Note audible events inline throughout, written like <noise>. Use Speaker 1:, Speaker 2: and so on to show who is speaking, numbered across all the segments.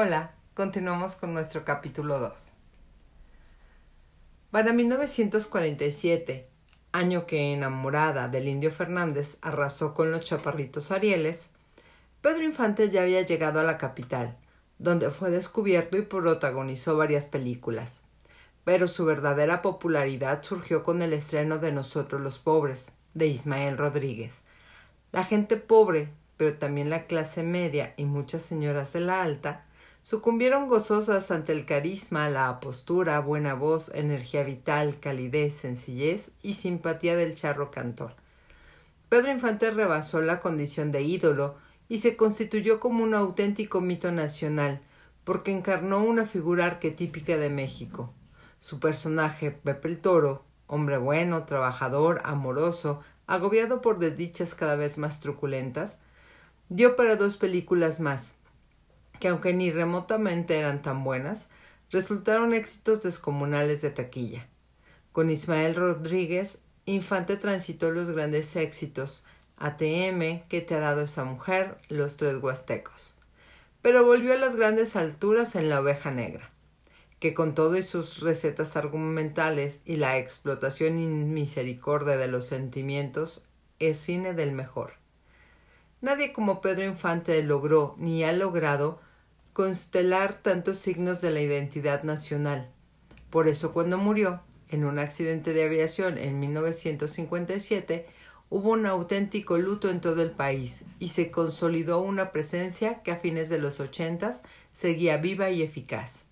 Speaker 1: Hola, continuamos con nuestro capítulo 2. Para 1947, año que enamorada del indio Fernández arrasó con los chaparritos Arieles, Pedro Infante ya había llegado a la capital, donde fue descubierto y protagonizó varias películas. Pero su verdadera popularidad surgió con el estreno de Nosotros los Pobres, de Ismael Rodríguez. La gente pobre, pero también la clase media y muchas señoras de la alta, sucumbieron gozosas ante el carisma, la postura, buena voz, energía vital, calidez, sencillez y simpatía del charro cantor. Pedro Infante rebasó la condición de ídolo y se constituyó como un auténtico mito nacional, porque encarnó una figura arquetípica de México. Su personaje, Pepe el Toro, hombre bueno, trabajador, amoroso, agobiado por desdichas cada vez más truculentas, dio para dos películas más, que aunque ni remotamente eran tan buenas, resultaron éxitos descomunales de taquilla. Con Ismael Rodríguez, Infante transitó los grandes éxitos ATM, que te ha dado esa mujer? Los tres huastecos. Pero volvió a las grandes alturas en La oveja negra, que con todo y sus recetas argumentales y la explotación inmisericordia de los sentimientos, es cine del mejor. Nadie como Pedro Infante logró ni ha logrado constelar tantos signos de la identidad nacional. Por eso cuando murió, en un accidente de aviación en 1957, hubo un auténtico luto en todo el país y se consolidó una presencia que a fines de los ochentas seguía viva y eficaz.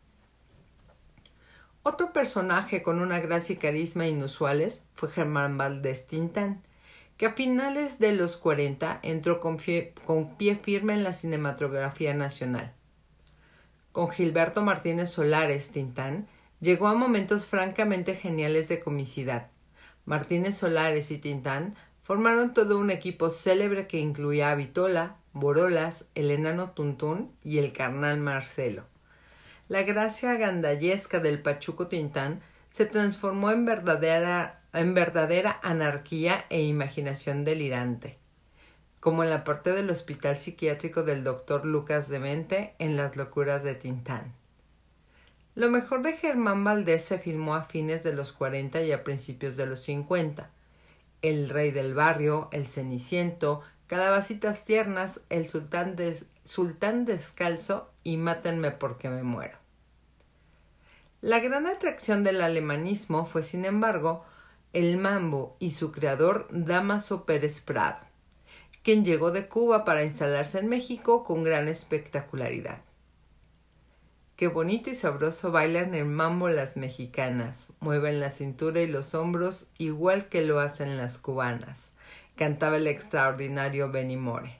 Speaker 1: Otro personaje con una gracia y carisma inusuales fue Germán Valdés Tintán, que a finales de los cuarenta entró con, con pie firme en la cinematografía nacional con Gilberto Martínez Solares Tintán, llegó a momentos francamente geniales de comicidad. Martínez Solares y Tintán formaron todo un equipo célebre que incluía a Vitola, Borolas, el enano Tuntún y el carnal Marcelo. La gracia gandallesca del Pachuco Tintán se transformó en verdadera, en verdadera anarquía e imaginación delirante como en la parte del hospital psiquiátrico del doctor Lucas Demente en Las locuras de Tintán. Lo mejor de Germán Valdés se filmó a fines de los 40 y a principios de los 50. El rey del barrio, El Ceniciento, Calabacitas tiernas, El sultán, descalzo y Mátenme porque me muero. La gran atracción del alemanismo fue, sin embargo, el mambo y su creador Damaso Pérez Prado quien llegó de Cuba para instalarse en México con gran espectacularidad. Qué bonito y sabroso bailan el mambo las mexicanas, mueven la cintura y los hombros igual que lo hacen las cubanas, cantaba el extraordinario Benny More.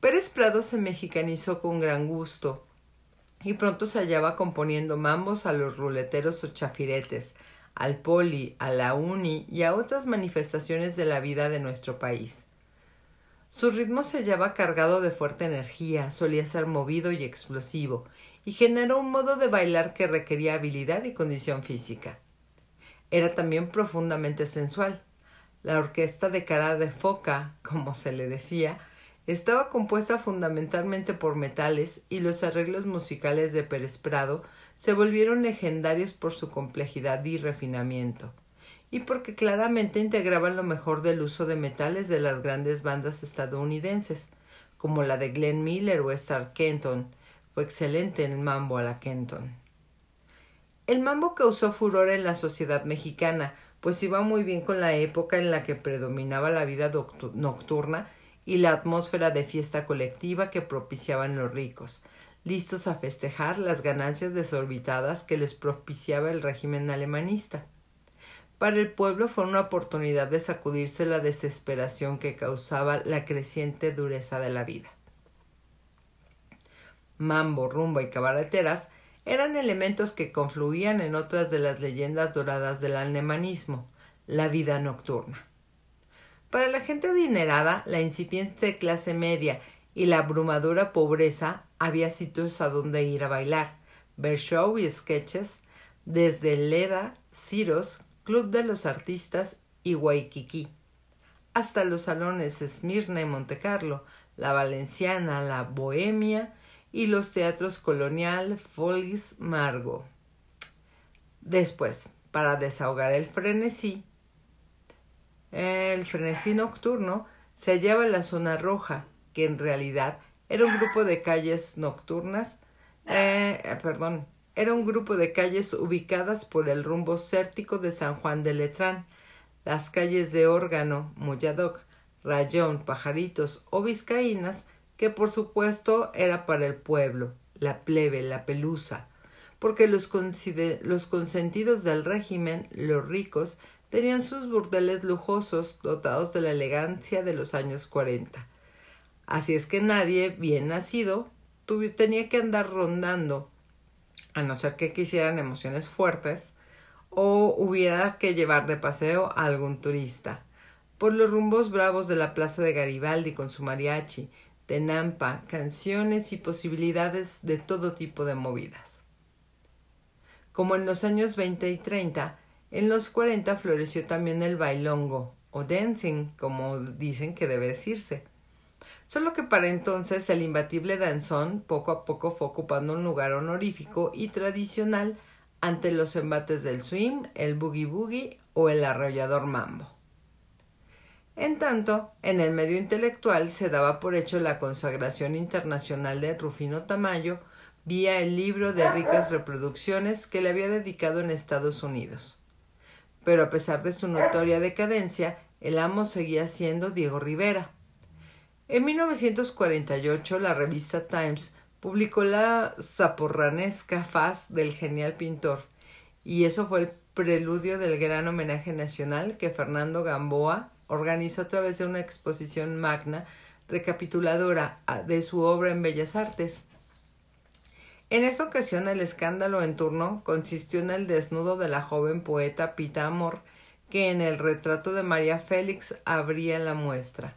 Speaker 1: Pérez Prado se mexicanizó con gran gusto y pronto se hallaba componiendo mambos a los ruleteros o chafiretes, al poli, a la uni y a otras manifestaciones de la vida de nuestro país. Su ritmo se hallaba cargado de fuerte energía, solía ser movido y explosivo, y generó un modo de bailar que requería habilidad y condición física. Era también profundamente sensual. La orquesta de cara de foca, como se le decía, estaba compuesta fundamentalmente por metales y los arreglos musicales de Pérez Prado se volvieron legendarios por su complejidad y refinamiento y porque claramente integraban lo mejor del uso de metales de las grandes bandas estadounidenses, como la de Glenn Miller o Star Kenton. Fue excelente en el mambo a la Kenton. El mambo causó furor en la sociedad mexicana, pues iba muy bien con la época en la que predominaba la vida nocturna y la atmósfera de fiesta colectiva que propiciaban los ricos, listos a festejar las ganancias desorbitadas que les propiciaba el régimen alemanista. Para el pueblo fue una oportunidad de sacudirse la desesperación que causaba la creciente dureza de la vida. Mambo, rumba y cabareteras eran elementos que confluían en otras de las leyendas doradas del alemanismo, la vida nocturna. Para la gente adinerada, la incipiente clase media y la abrumadora pobreza había sitios a donde ir a bailar, ver show y sketches, desde Leda, Ciros, Club de los Artistas y Waikiki, hasta los salones Esmirna y Montecarlo, la Valenciana, la Bohemia y los teatros Colonial, Follis, Margo. Después, para desahogar el frenesí, el frenesí nocturno se hallaba en la zona roja, que en realidad era un grupo de calles nocturnas, eh, perdón, era un grupo de calles ubicadas por el rumbo cértico de San Juan de Letrán, las calles de Órgano, Moyadoc, Rayón, Pajaritos o Vizcaínas, que por supuesto era para el pueblo, la plebe, la pelusa, porque los, los consentidos del régimen, los ricos, tenían sus burdeles lujosos dotados de la elegancia de los años cuarenta. Así es que nadie bien nacido tenía que andar rondando, a no ser que quisieran emociones fuertes, o hubiera que llevar de paseo a algún turista. Por los rumbos bravos de la plaza de Garibaldi con su mariachi, de Nampa, canciones y posibilidades de todo tipo de movidas. Como en los años veinte y treinta, en los cuarenta floreció también el bailongo, o dancing, como dicen que debe decirse. Solo que para entonces el imbatible danzón poco a poco fue ocupando un lugar honorífico y tradicional ante los embates del swing, el boogie boogie o el arrollador mambo. En tanto, en el medio intelectual se daba por hecho la consagración internacional de Rufino Tamayo vía el libro de ricas reproducciones que le había dedicado en Estados Unidos. Pero a pesar de su notoria decadencia, el amo seguía siendo Diego Rivera. En 1948 la revista Times publicó la zaporranesca faz del genial pintor, y eso fue el preludio del gran homenaje nacional que Fernando Gamboa organizó a través de una exposición magna recapituladora de su obra en Bellas Artes. En esa ocasión el escándalo en turno consistió en el desnudo de la joven poeta Pita Amor, que en el retrato de María Félix abría la muestra.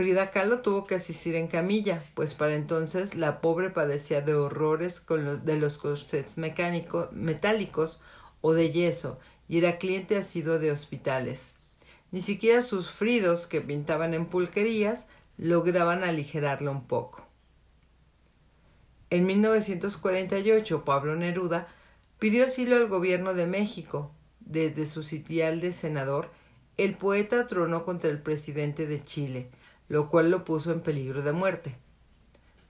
Speaker 1: Frida Kahlo tuvo que asistir en camilla, pues para entonces la pobre padecía de horrores con de los corsets mecánicos, metálicos o de yeso, y era cliente asiduo de hospitales. Ni siquiera sus fridos, que pintaban en pulquerías, lograban aligerarlo un poco. En 1948, Pablo Neruda pidió asilo al gobierno de México. Desde su sitial de senador, el poeta tronó contra el presidente de Chile, lo cual lo puso en peligro de muerte.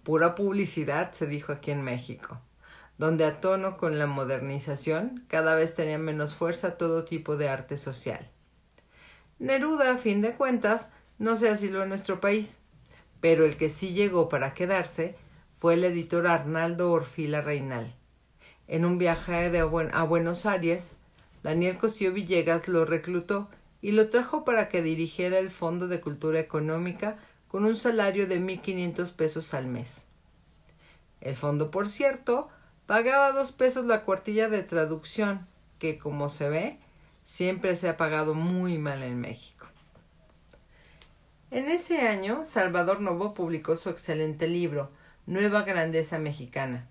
Speaker 1: Pura publicidad, se dijo aquí en México, donde a tono con la modernización cada vez tenía menos fuerza todo tipo de arte social. Neruda, a fin de cuentas, no se asiló en nuestro país, pero el que sí llegó para quedarse fue el editor Arnaldo Orfila Reinal. En un viaje de a Buenos Aires, Daniel Cosío Villegas lo reclutó y lo trajo para que dirigiera el Fondo de Cultura Económica con un salario de mil quinientos pesos al mes. El fondo, por cierto, pagaba dos pesos la cuartilla de traducción, que, como se ve, siempre se ha pagado muy mal en México. En ese año, Salvador Novo publicó su excelente libro, Nueva Grandeza Mexicana,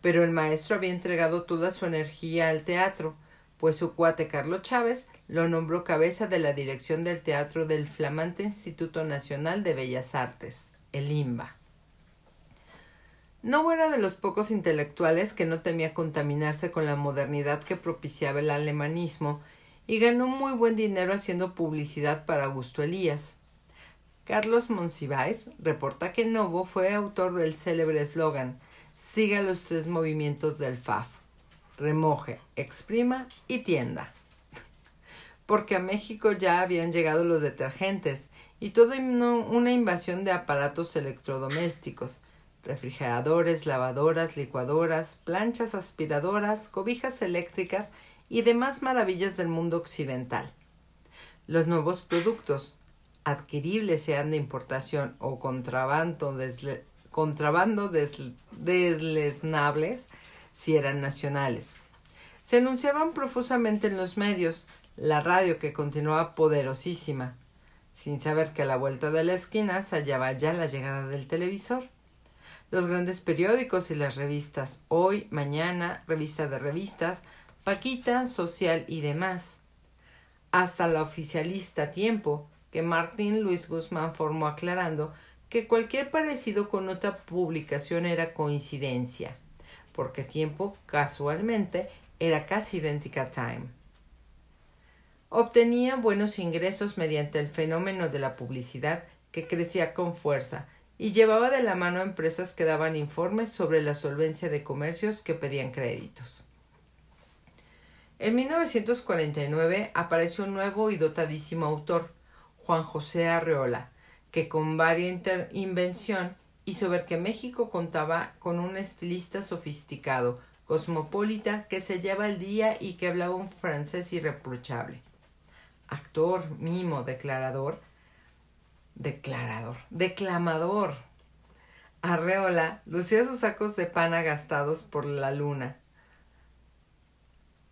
Speaker 1: pero el maestro había entregado toda su energía al teatro, pues su cuate Carlos Chávez lo nombró cabeza de la dirección del teatro del flamante Instituto Nacional de Bellas Artes, el IMBA. No era de los pocos intelectuales que no temía contaminarse con la modernidad que propiciaba el alemanismo y ganó muy buen dinero haciendo publicidad para Augusto Elías. Carlos Monsiváis reporta que Novo fue autor del célebre eslogan Siga los tres movimientos del FAF. Remoje, exprima y tienda. Porque a México ya habían llegado los detergentes y toda una invasión de aparatos electrodomésticos, refrigeradores, lavadoras, licuadoras, planchas aspiradoras, cobijas eléctricas y demás maravillas del mundo occidental. Los nuevos productos, adquiribles sean de importación o contrabando, contrabando deslesnables, si eran nacionales. Se anunciaban profusamente en los medios, la radio que continuaba poderosísima, sin saber que a la vuelta de la esquina se hallaba ya la llegada del televisor. Los grandes periódicos y las revistas Hoy, Mañana, Revista de Revistas, Paquita, Social y demás. Hasta la oficialista Tiempo, que Martín Luis Guzmán formó aclarando que cualquier parecido con otra publicación era coincidencia, porque tiempo, casualmente, era casi idéntica a Time. Obtenía buenos ingresos mediante el fenómeno de la publicidad que crecía con fuerza y llevaba de la mano a empresas que daban informes sobre la solvencia de comercios que pedían créditos. En 1949 apareció un nuevo y dotadísimo autor, Juan José Arreola, que con varia invención hizo ver que México contaba con un estilista sofisticado, cosmopolita, que se lleva el día y que hablaba un francés irreprochable. Actor, mimo, declarador, declarador, declamador. Arreola lucía sus sacos de pana gastados por la luna.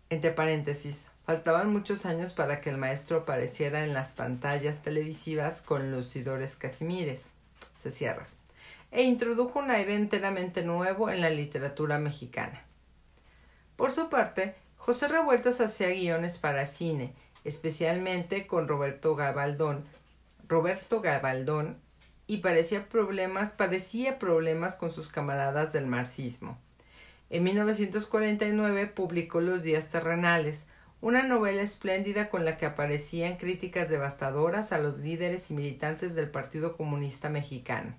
Speaker 1: Entre paréntesis, faltaban muchos años para que el maestro apareciera en las pantallas televisivas con lucidores casimires. Se cierra. E introdujo un aire enteramente nuevo en la literatura mexicana. Por su parte, José Revueltas hacía guiones para cine, especialmente con Roberto Gabaldón, Roberto y parecía problemas, padecía problemas con sus camaradas del marxismo. En 1949 publicó Los días terrenales, una novela espléndida con la que aparecían críticas devastadoras a los líderes y militantes del Partido Comunista Mexicano.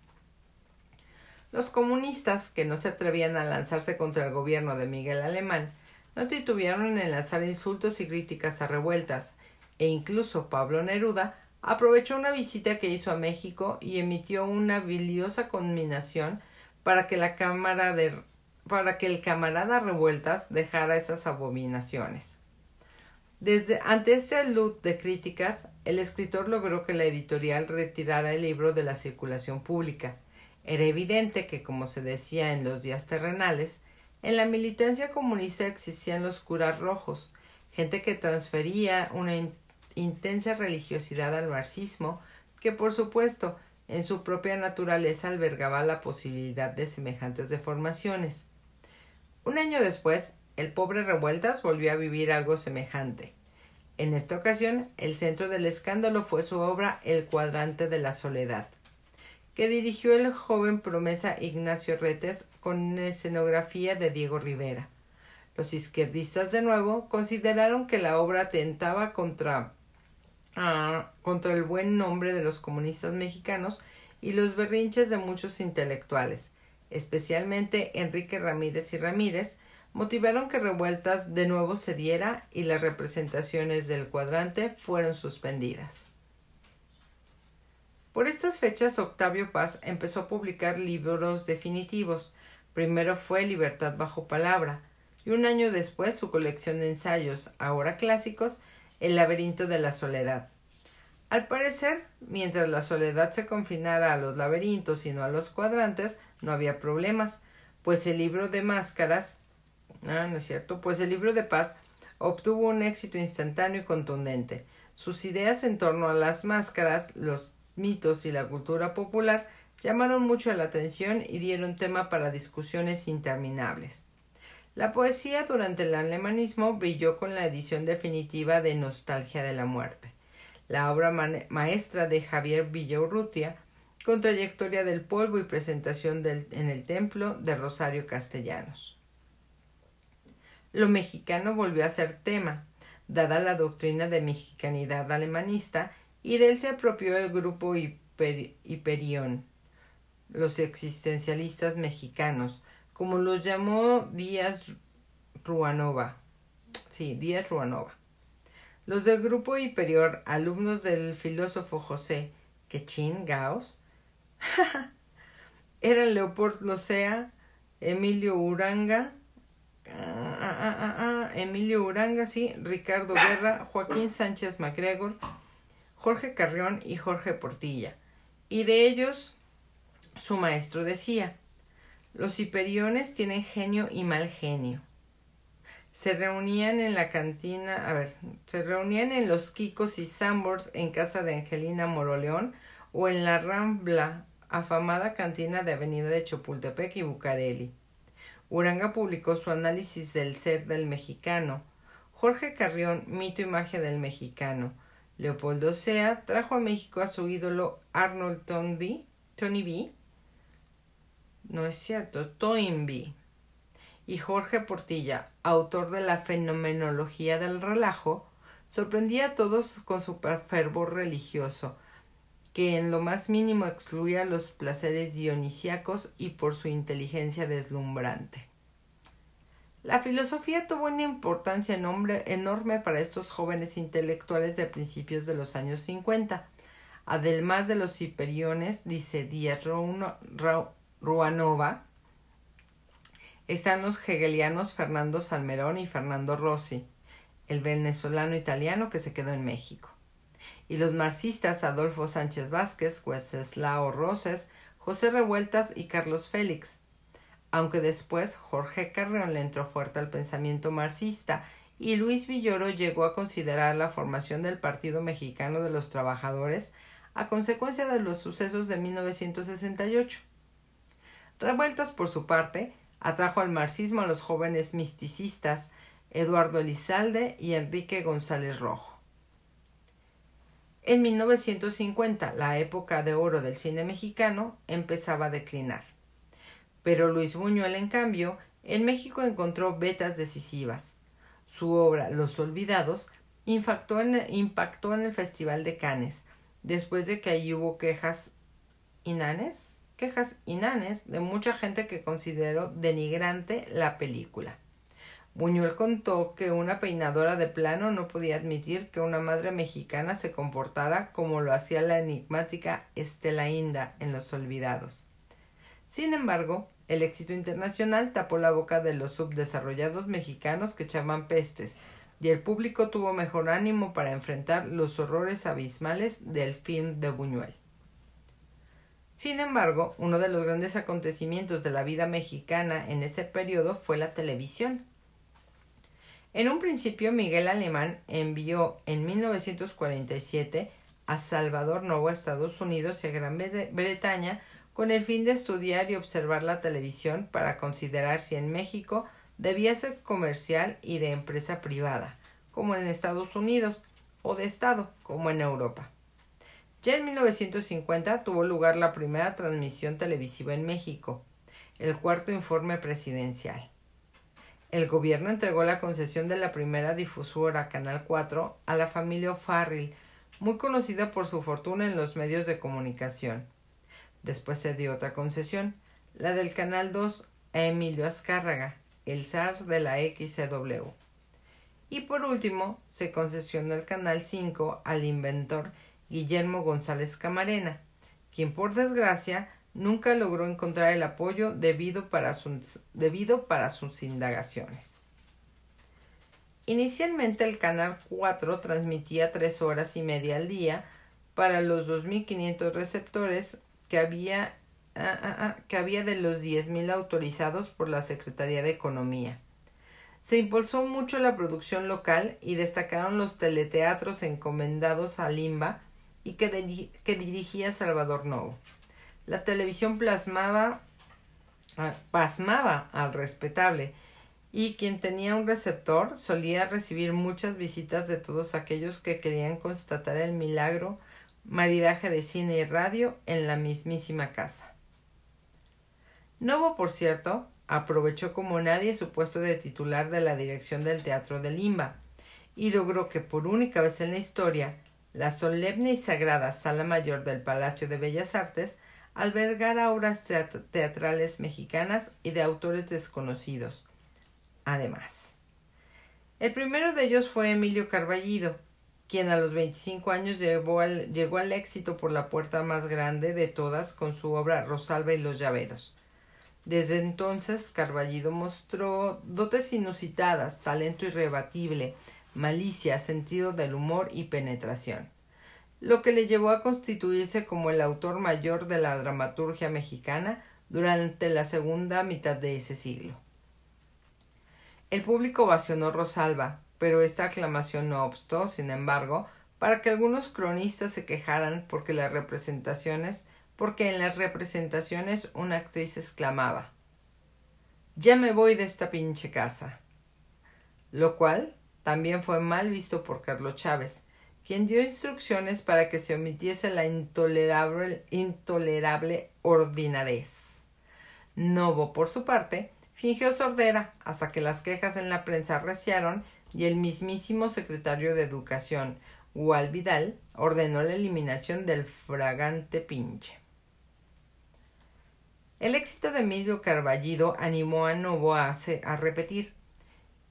Speaker 1: Los comunistas, que no se atrevían a lanzarse contra el gobierno de Miguel Alemán, no titubearon en enlazar insultos y críticas a revueltas, e incluso Pablo Neruda aprovechó una visita que hizo a México y emitió una biliosa conminación para que la Cámara de para que el camarada Revueltas dejara esas abominaciones. Desde ante este luz de críticas, el escritor logró que la editorial retirara el libro de la circulación pública. Era evidente que, como se decía en los días terrenales, en la militancia comunista existían los curas rojos, gente que transfería una intensa religiosidad al marxismo, que por supuesto en su propia naturaleza albergaba la posibilidad de semejantes deformaciones. Un año después, el pobre Revueltas volvió a vivir algo semejante. En esta ocasión, el centro del escándalo fue su obra El cuadrante de la soledad, que dirigió el joven promesa Ignacio Retes con escenografía de Diego Rivera. Los izquierdistas de nuevo consideraron que la obra atentaba contra contra el buen nombre de los comunistas mexicanos y los berrinches de muchos intelectuales, especialmente Enrique Ramírez y Ramírez, motivaron que Revueltas de nuevo se diera y las representaciones del cuadrante fueron suspendidas. Por estas fechas Octavio Paz empezó a publicar libros definitivos. Primero fue Libertad bajo palabra, y un año después su colección de ensayos, ahora clásicos, el laberinto de la soledad. Al parecer, mientras la soledad se confinara a los laberintos y no a los cuadrantes, no había problemas, pues el libro de máscaras, ah, no es cierto, pues el libro de paz obtuvo un éxito instantáneo y contundente. Sus ideas en torno a las máscaras, los mitos y la cultura popular llamaron mucho la atención y dieron tema para discusiones interminables. La poesía durante el alemanismo brilló con la edición definitiva de Nostalgia de la Muerte, la obra maestra de Javier Villaurrutia, con trayectoria del polvo y presentación en el templo de Rosario Castellanos. Lo mexicano volvió a ser tema, dada la doctrina de mexicanidad alemanista, y de él se apropió el grupo Hiperión, los existencialistas mexicanos, como los llamó Díaz Ruanova. Sí, Díaz Ruanova. Los del grupo inferior, alumnos del filósofo José Quechín Gauss, <laughs> eran Leopold Locea, Emilio Uranga, ah, ah, ah, Emilio Uranga, sí, Ricardo Guerra, Joaquín Sánchez MacGregor, Jorge Carrión y Jorge Portilla. Y de ellos, su maestro decía, los hiperiones tienen genio y mal genio. Se reunían en la cantina, a ver, se reunían en los Kikos y Sambors en casa de Angelina Moroleón o en la Rambla, afamada cantina de Avenida de Chapultepec y Bucareli. Uranga publicó su análisis del ser del mexicano. Jorge Carrión, mito y magia del mexicano. Leopoldo Sea trajo a México a su ídolo Arnold Toynbee, Tony B. No es cierto, Toynbee. Y Jorge Portilla, autor de la fenomenología del relajo, sorprendía a todos con su fervor religioso, que en lo más mínimo excluía los placeres dionisíacos y por su inteligencia deslumbrante. La filosofía tuvo una importancia enorme para estos jóvenes intelectuales de principios de los años 50. Además de los hiperiones, dice Díaz Ruanova, están los hegelianos Fernando Salmerón y Fernando Rossi, el venezolano italiano que se quedó en México, y los marxistas Adolfo Sánchez Vázquez, Wenceslao Roses, José Revueltas y Carlos Félix, aunque después Jorge Carreón le entró fuerte al pensamiento marxista y Luis Villoro llegó a considerar la formación del Partido Mexicano de los Trabajadores a consecuencia de los sucesos de 1968. Revueltas, por su parte, atrajo al marxismo a los jóvenes misticistas Eduardo Elizalde y Enrique González Rojo. En 1950, la época de oro del cine mexicano empezaba a declinar. Pero Luis Buñuel, en cambio, en México encontró vetas decisivas. Su obra Los Olvidados impactó en, el Festival de Cannes, después de que allí hubo quejas inanes, quejas inanes de mucha gente que consideró denigrante la película. Buñuel contó que una peinadora de plano no podía admitir que una madre mexicana se comportara como lo hacía la enigmática Estela Inda en Los Olvidados. Sin embargo, el éxito internacional tapó la boca de los subdesarrollados mexicanos que echaban pestes, y el público tuvo mejor ánimo para enfrentar los horrores abismales del film de Buñuel. Sin embargo, uno de los grandes acontecimientos de la vida mexicana en ese periodo fue la televisión. En un principio, Miguel Alemán envió en 1947 a Salvador Novo a Estados Unidos y a Gran Bretaña con el fin de estudiar y observar la televisión para considerar si en México debía ser comercial y de empresa privada, como en Estados Unidos, o de Estado, como en Europa. Ya en 1950 tuvo lugar la primera transmisión televisiva en México, el cuarto informe presidencial. El gobierno entregó la concesión de la primera difusora Canal 4 a la familia O'Farrill, muy conocida por su fortuna en los medios de comunicación. Después se dio otra concesión, la del Canal 2 a Emilio Azcárraga, el zar de la XCW. Y por último, se concesionó el Canal 5 al inventor Guillermo González Camarena, quien por desgracia nunca logró encontrar el apoyo debido para sus, debido para sus indagaciones. Inicialmente el Canal 4 transmitía tres horas y media al día para los 2.500 receptores que había, ah, ah, ah, que había de los 10.000 autorizados por la Secretaría de Economía. Se impulsó mucho la producción local y destacaron los teleteatros encomendados a Limba y que, dirigía Salvador Novo. La televisión plasmaba, pasmaba al respetable y quien tenía un receptor solía recibir muchas visitas de todos aquellos que querían constatar el milagro maridaje de cine y radio en la mismísima casa. Novo, por cierto, aprovechó como nadie su puesto de titular de la dirección del Teatro de Limba y logró que por única vez en la historia la solemne y sagrada Sala Mayor del Palacio de Bellas Artes albergara obras teatrales mexicanas y de autores desconocidos. Además, el primero de ellos fue Emilio Carballido, quien a los 25 años llegó al, éxito por la puerta más grande de todas con su obra Rosalba y los llaveros. Desde entonces Carballido mostró dotes inusitadas, talento irrebatible, malicia, sentido del humor y penetración, lo que le llevó a constituirse como el autor mayor de la dramaturgia mexicana durante la segunda mitad de ese siglo. El público ovacionó Rosalba, pero esta aclamación no obstó, sin embargo, para que algunos cronistas se quejaran porque las representaciones, porque en las representaciones una actriz exclamaba Ya me voy de esta pinche casa. Lo cual también fue mal visto por Carlos Chávez, quien dio instrucciones para que se omitiese la intolerable, intolerable ordinadez. Novo, por su parte, fingió sordera hasta que las quejas en la prensa arreciaron y el mismísimo secretario de Educación, Gual Vidal, ordenó la eliminación del fragante pinche. El éxito de Emilio Carballido animó a Novo a, a repetir,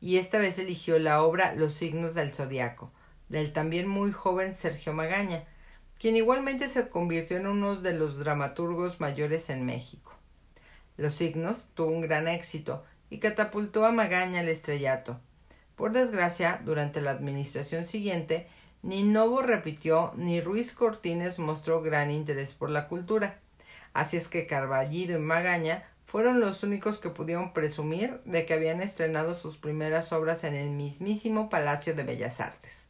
Speaker 1: y esta vez eligió la obra Los signos del zodiaco, del también muy joven Sergio Magaña, quien igualmente se convirtió en uno de los dramaturgos mayores en México. Los signos tuvo un gran éxito y catapultó a Magaña al estrellato. Por desgracia, durante la administración siguiente, ni Novo repitió ni Ruiz Cortines mostró gran interés por la cultura. Así es que Carballido y Magaña fueron los únicos que pudieron presumir de que habían estrenado sus primeras obras en el mismísimo Palacio de Bellas Artes.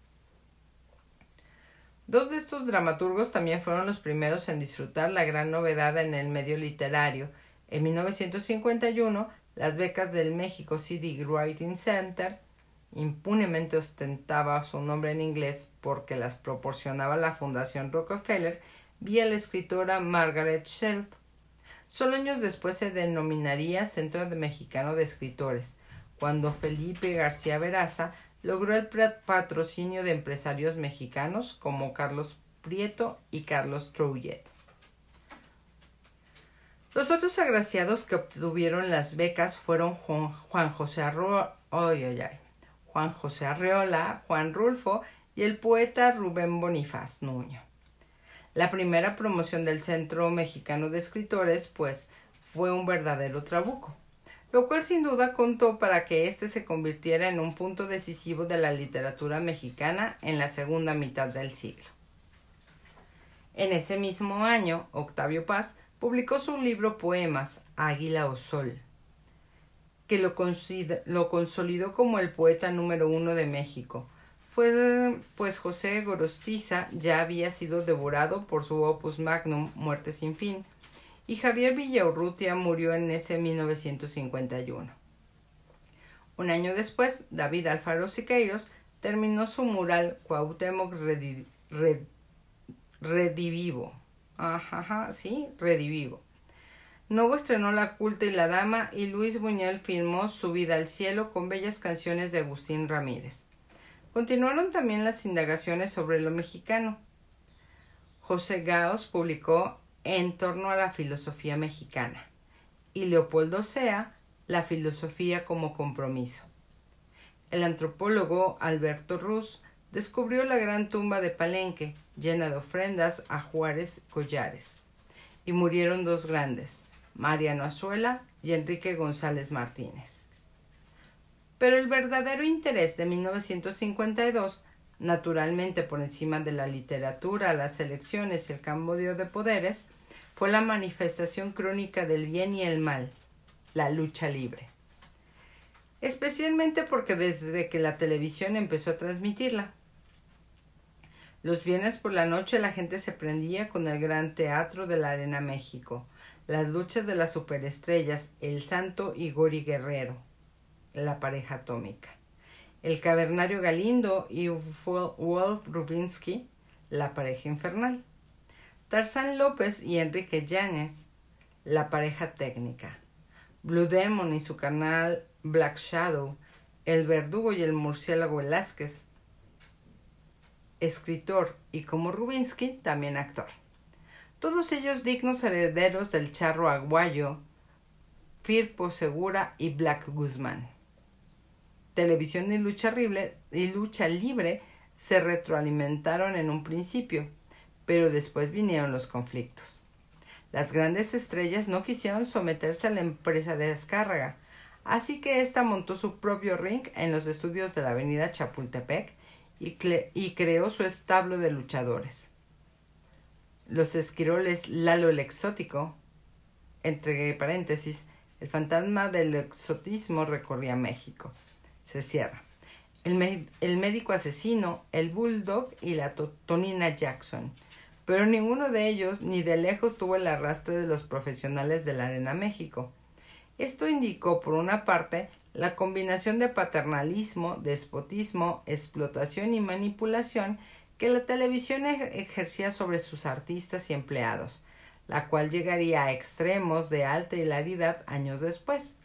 Speaker 1: Dos de estos dramaturgos también fueron los primeros en disfrutar la gran novedad en el medio literario. En 1951, las becas del México City Writing Center impunemente ostentaba su nombre en inglés porque las proporcionaba la Fundación Rockefeller vía la escritora Margaret Sheld. Solo años después se denominaría Centro Mexicano de Escritores, cuando Felipe García Veraza logró el patrocinio de empresarios mexicanos como Carlos Prieto y Carlos Trouillet. Los otros agraciados que obtuvieron las becas fueron Juan, José Arrola, Juan José Arreola, Juan Rulfo y el poeta Rubén Bonifaz Nuño. La primera promoción del Centro Mexicano de Escritores, pues, fue un verdadero trabuco lo cual sin duda contó para que éste se convirtiera en un punto decisivo de la literatura mexicana en la segunda mitad del siglo. En ese mismo año, Octavio Paz publicó su libro Poemas, Águila o Sol, que lo, lo consolidó como el poeta número uno de México. Fue pues José Gorostiza ya había sido devorado por su opus magnum Muerte sin fin, y Javier Villaurrutia murió en ese 1951. Un año después, David Alfaro Siqueiros terminó su mural Cuauhtémoc Redivivo. Ajá, sí, Redivivo. Novo estrenó La culta y la dama y Luis Buñuel filmó Su vida al cielo con bellas canciones de Agustín Ramírez. Continuaron también las indagaciones sobre lo mexicano. José Gaos publicó en torno a la filosofía mexicana y Leopoldo Sea la filosofía como compromiso. El antropólogo Alberto Ruz descubrió la gran tumba de Palenque llena de ofrendas a Juárez Collares y murieron dos grandes, Mariano Azuela y Enrique González Martínez. Pero el verdadero interés de 1952, naturalmente por encima de la literatura, las elecciones y el cambio de poderes, fue la manifestación crónica del bien y el mal, la lucha libre. Especialmente porque desde que la televisión empezó a transmitirla. Los viernes por la noche la gente se prendía con el gran teatro de la Arena México, las luchas de las superestrellas, el santo y Gori Guerrero, la pareja atómica, el cavernario Galindo y Wolf Rubinsky, la pareja infernal. Tarzán López y Enrique Llanes, la pareja técnica. Blue Demon y su canal Black Shadow, El Verdugo y el Murciélago Velázquez, escritor y como Rubinsky, también actor. Todos ellos dignos herederos del charro aguayo, Firpo Segura y Black Guzmán. Televisión y lucha, y lucha libre se retroalimentaron en un principio, pero después vinieron los conflictos. Las grandes estrellas no quisieron someterse a la empresa de descarga, así que ésta montó su propio ring en los estudios de la avenida Chapultepec y creó su establo de luchadores. Los esquiroles Lalo el Exótico, entre paréntesis, el fantasma del exotismo recorría México. Se cierra. El, el médico asesino, el bulldog y la Tonina Jackson pero ninguno de ellos ni de lejos tuvo el arrastre de los profesionales de la Arena México. Esto indicó, por una parte, la combinación de paternalismo, despotismo, explotación y manipulación que la televisión ejercía sobre sus artistas y empleados, la cual llegaría a extremos de alta hilaridad años después.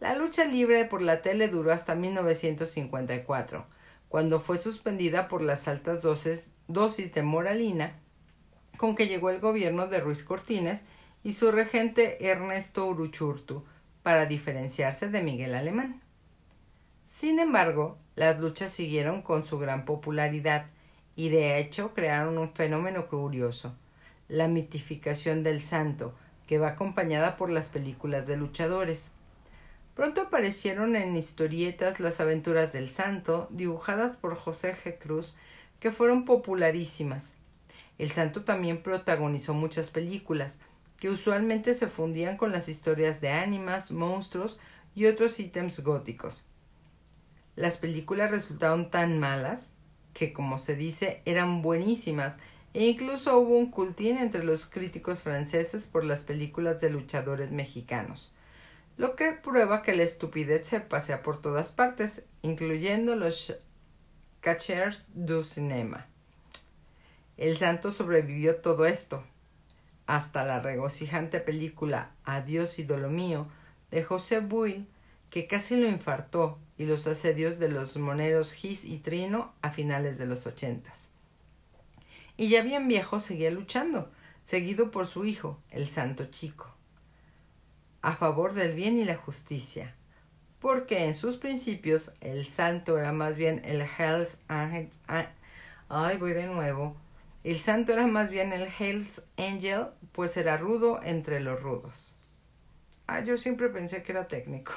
Speaker 1: La lucha libre por la tele duró hasta 1954, cuando fue suspendida por las altas dosis, dosis de moralina con que llegó el gobierno de Ruiz Cortines y su regente Ernesto Uruchurtu, para diferenciarse de Miguel Alemán. Sin embargo, las luchas siguieron con su gran popularidad y de hecho crearon un fenómeno curioso, la mitificación del santo, que va acompañada por las películas de luchadores. Pronto aparecieron en historietas las aventuras del santo, dibujadas por José G. Cruz, que fueron popularísimas. El santo también protagonizó muchas películas, que usualmente se fundían con las historias de ánimas, monstruos y otros ítems góticos. Las películas resultaron tan malas que, como se dice, eran buenísimas e incluso hubo un cultín entre los críticos franceses por las películas de luchadores mexicanos, lo que prueba que la estupidez se pasea por todas partes, incluyendo los cachers du cinema. El santo sobrevivió todo esto, hasta la regocijante película Adiós ídolo mío de José Buil, que casi lo infartó, y los asedios de los moneros Gis y Trino a finales de los ochentas. Y ya bien viejo seguía luchando, seguido por su hijo, el Santo Chico, a favor del bien y la justicia, porque en sus principios el santo era más bien el Hells Angel. Ay, voy de nuevo. El santo era más bien el Hells Angel, pues era rudo entre los rudos. Ah, yo siempre pensé que era técnico.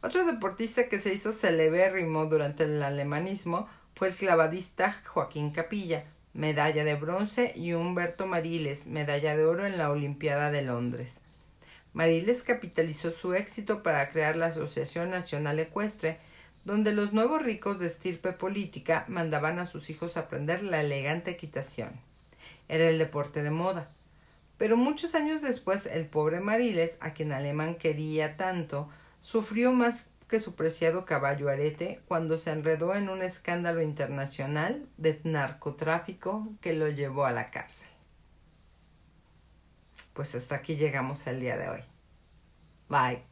Speaker 1: Otro deportista que se hizo celebérrimo durante el alemanismo fue el clavadista Joaquín Capilla, medalla de bronce, y Humberto Mariles, medalla de oro en la Olimpiada de Londres. Mariles capitalizó su éxito para crear la Asociación Nacional Ecuestre, donde los nuevos ricos de estirpe política mandaban a sus hijos aprender la elegante equitación. Era el deporte de moda. Pero muchos años después el pobre Mariles, a quien Alemán quería tanto, sufrió más que su preciado caballo arete cuando se enredó en un escándalo internacional de narcotráfico que lo llevó a la cárcel. Pues hasta aquí llegamos el día de hoy. Bye.